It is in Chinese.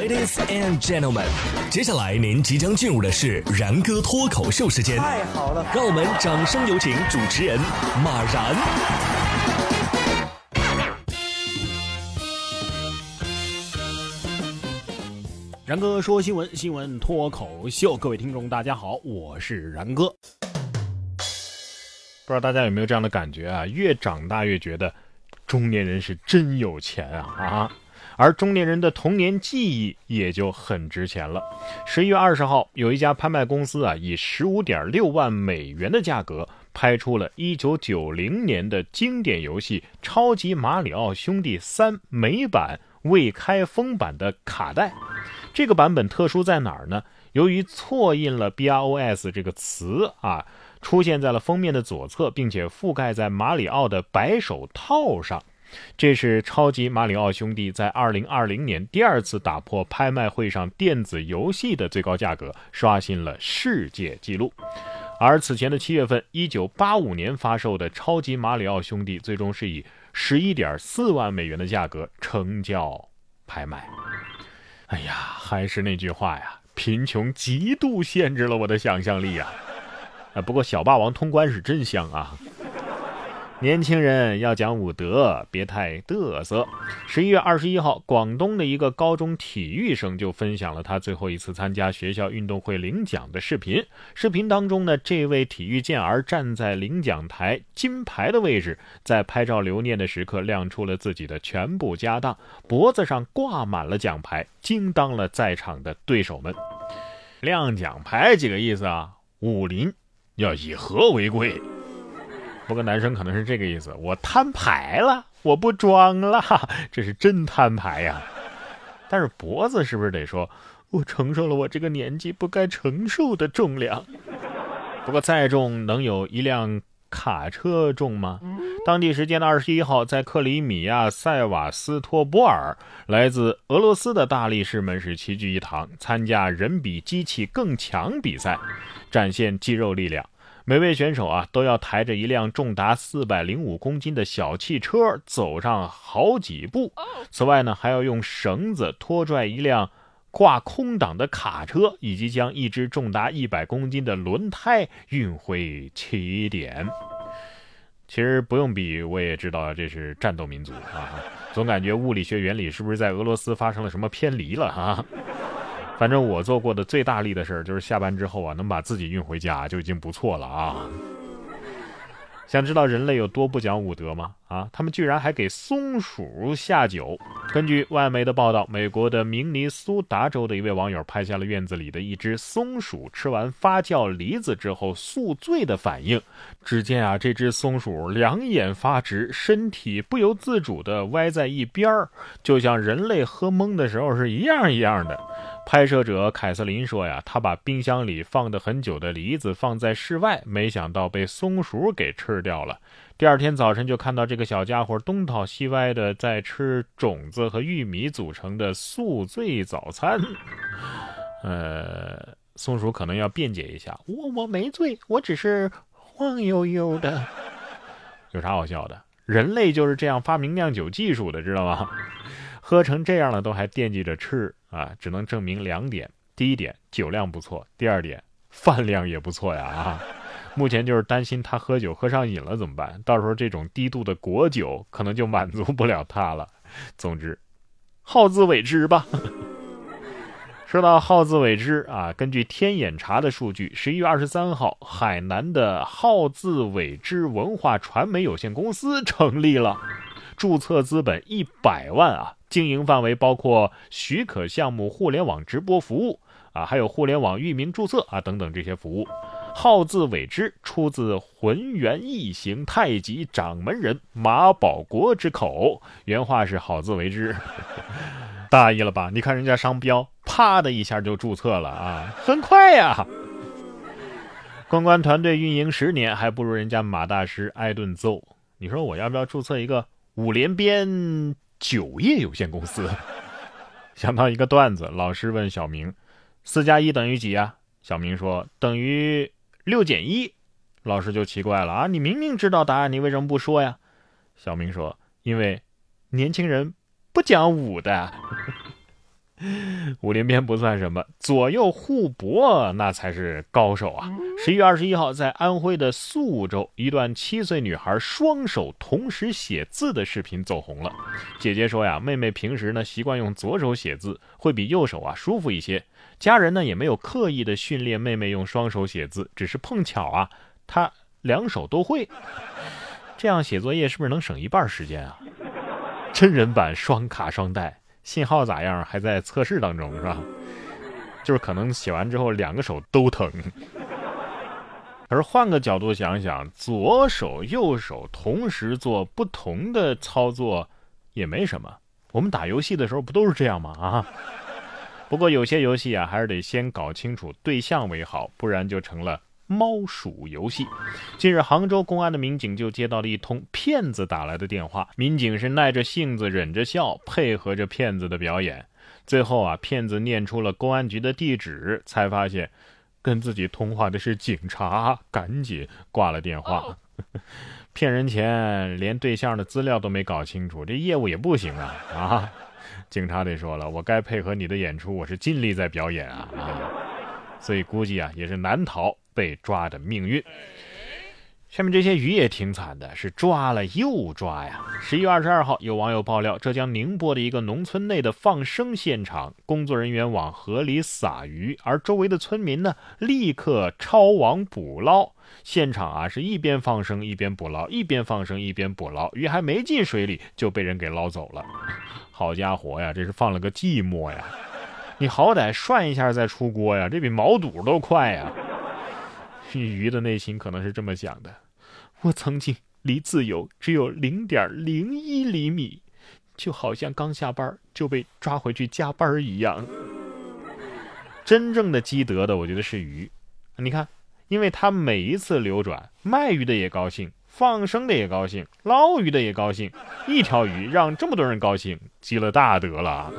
Ladies and gentlemen，接下来您即将进入的是然哥脱口秀时间。太好了，让我们掌声有请主持人马然。然哥说新闻，新闻脱口秀，各位听众大家好，我是然哥。不知道大家有没有这样的感觉啊？越长大越觉得中年人是真有钱啊啊！而中年人的童年记忆也就很值钱了。十一月二十号，有一家拍卖公司啊，以十五点六万美元的价格拍出了一九九零年的经典游戏《超级马里奥兄弟三》美版未开封版的卡带。这个版本特殊在哪儿呢？由于错印了 BROS 这个词啊，出现在了封面的左侧，并且覆盖在马里奥的白手套上。这是超级马里奥兄弟在2020年第二次打破拍卖会上电子游戏的最高价格，刷新了世界纪录。而此前的七月份，1985年发售的超级马里奥兄弟，最终是以11.4万美元的价格成交拍卖。哎呀，还是那句话呀，贫穷极度限制了我的想象力呀！啊，不过小霸王通关是真香啊。年轻人要讲武德，别太嘚瑟。十一月二十一号，广东的一个高中体育生就分享了他最后一次参加学校运动会领奖的视频。视频当中呢，这位体育健儿站在领奖台金牌的位置，在拍照留念的时刻亮出了自己的全部家当，脖子上挂满了奖牌，惊当了在场的对手们。亮奖牌几个意思啊？武林要以和为贵。不过男生可能是这个意思，我摊牌了，我不装了，这是真摊牌呀。但是脖子是不是得说，我承受了我这个年纪不该承受的重量？不过再重能有一辆卡车重吗？当地时间的二十一号，在克里米亚塞瓦斯托波尔，来自俄罗斯的大力士们是齐聚一堂，参加人比机器更强比赛，展现肌肉力量。每位选手啊，都要抬着一辆重达四百零五公斤的小汽车走上好几步。此外呢，还要用绳子拖拽一辆挂空挡的卡车，以及将一只重达一百公斤的轮胎运回起点。其实不用比，我也知道这是战斗民族啊！总感觉物理学原理是不是在俄罗斯发生了什么偏离了啊？反正我做过的最大力的事儿，就是下班之后啊，能把自己运回家就已经不错了啊。想知道人类有多不讲武德吗？啊，他们居然还给松鼠下酒。根据外媒的报道，美国的明尼苏达州的一位网友拍下了院子里的一只松鼠吃完发酵梨子之后宿醉的反应。只见啊，这只松鼠两眼发直，身体不由自主地歪在一边儿，就像人类喝懵的时候是一样一样的。拍摄者凯瑟琳说：“呀，他把冰箱里放的很久的梨子放在室外，没想到被松鼠给吃掉了。第二天早晨就看到这个小家伙东倒西歪的在吃种子和玉米组成的宿醉早餐。呃，松鼠可能要辩解一下，我我没醉，我只是晃悠悠的。有啥好笑的？人类就是这样发明酿酒技术的，知道吗？喝成这样了都还惦记着吃。”啊，只能证明两点：第一点，酒量不错；第二点，饭量也不错呀！啊，目前就是担心他喝酒喝上瘾了怎么办？到时候这种低度的果酒可能就满足不了他了。总之，好自为之吧。说到好自为之啊，根据天眼查的数据，十一月二十三号，海南的好自为之文化传媒有限公司成立了，注册资本一百万啊。经营范围包括许可项目、互联网直播服务啊，还有互联网域名注册啊等等这些服务。号字尾之出自浑元异形太极掌门人马保国之口，原话是“好自为之”，大意了吧？你看人家商标，啪的一下就注册了啊，很快呀。公关团队运营十年，还不如人家马大师挨顿揍。你说我要不要注册一个五连鞭？酒业有限公司想到一个段子，老师问小明：“四加一等于几啊？”小明说：“等于六减一。”老师就奇怪了：“啊，你明明知道答案，你为什么不说呀？”小明说：“因为年轻人不讲武的。”五连鞭不算什么，左右互搏那才是高手啊！十一月二十一号，在安徽的宿州，一段七岁女孩双手同时写字的视频走红了。姐姐说呀，妹妹平时呢习惯用左手写字，会比右手啊舒服一些。家人呢也没有刻意的训练妹妹用双手写字，只是碰巧啊，她两手都会。这样写作业是不是能省一半时间啊？真人版双卡双待。信号咋样？还在测试当中，是吧？就是可能写完之后两个手都疼。而换个角度想想，左手右手同时做不同的操作也没什么。我们打游戏的时候不都是这样吗？啊！不过有些游戏啊，还是得先搞清楚对象为好，不然就成了。猫鼠游戏。近日，杭州公安的民警就接到了一通骗子打来的电话，民警是耐着性子忍着笑，配合着骗子的表演。最后啊，骗子念出了公安局的地址，才发现跟自己通话的是警察，赶紧挂了电话。骗人钱，连对象的资料都没搞清楚，这业务也不行啊！啊，警察得说了，我该配合你的演出，我是尽力在表演啊。所以估计啊，也是难逃。被抓的命运。下面这些鱼也挺惨的，是抓了又抓呀。十一月二十二号，有网友爆料，浙江宁波的一个农村内的放生现场，工作人员往河里撒鱼，而周围的村民呢，立刻抄网捕捞。现场啊，是一边放生一边捕捞，一边放生一边捕捞，鱼还没进水里就被人给捞走了。好家伙呀，这是放了个寂寞呀！你好歹涮一下再出锅呀，这比毛肚都快呀！鱼的内心可能是这么想的：我曾经离自由只有零点零一厘米，就好像刚下班就被抓回去加班一样。真正的积德的，我觉得是鱼。你看，因为它每一次流转，卖鱼的也高兴，放生的也高兴，捞鱼的也高兴，一条鱼让这么多人高兴，积了大德了。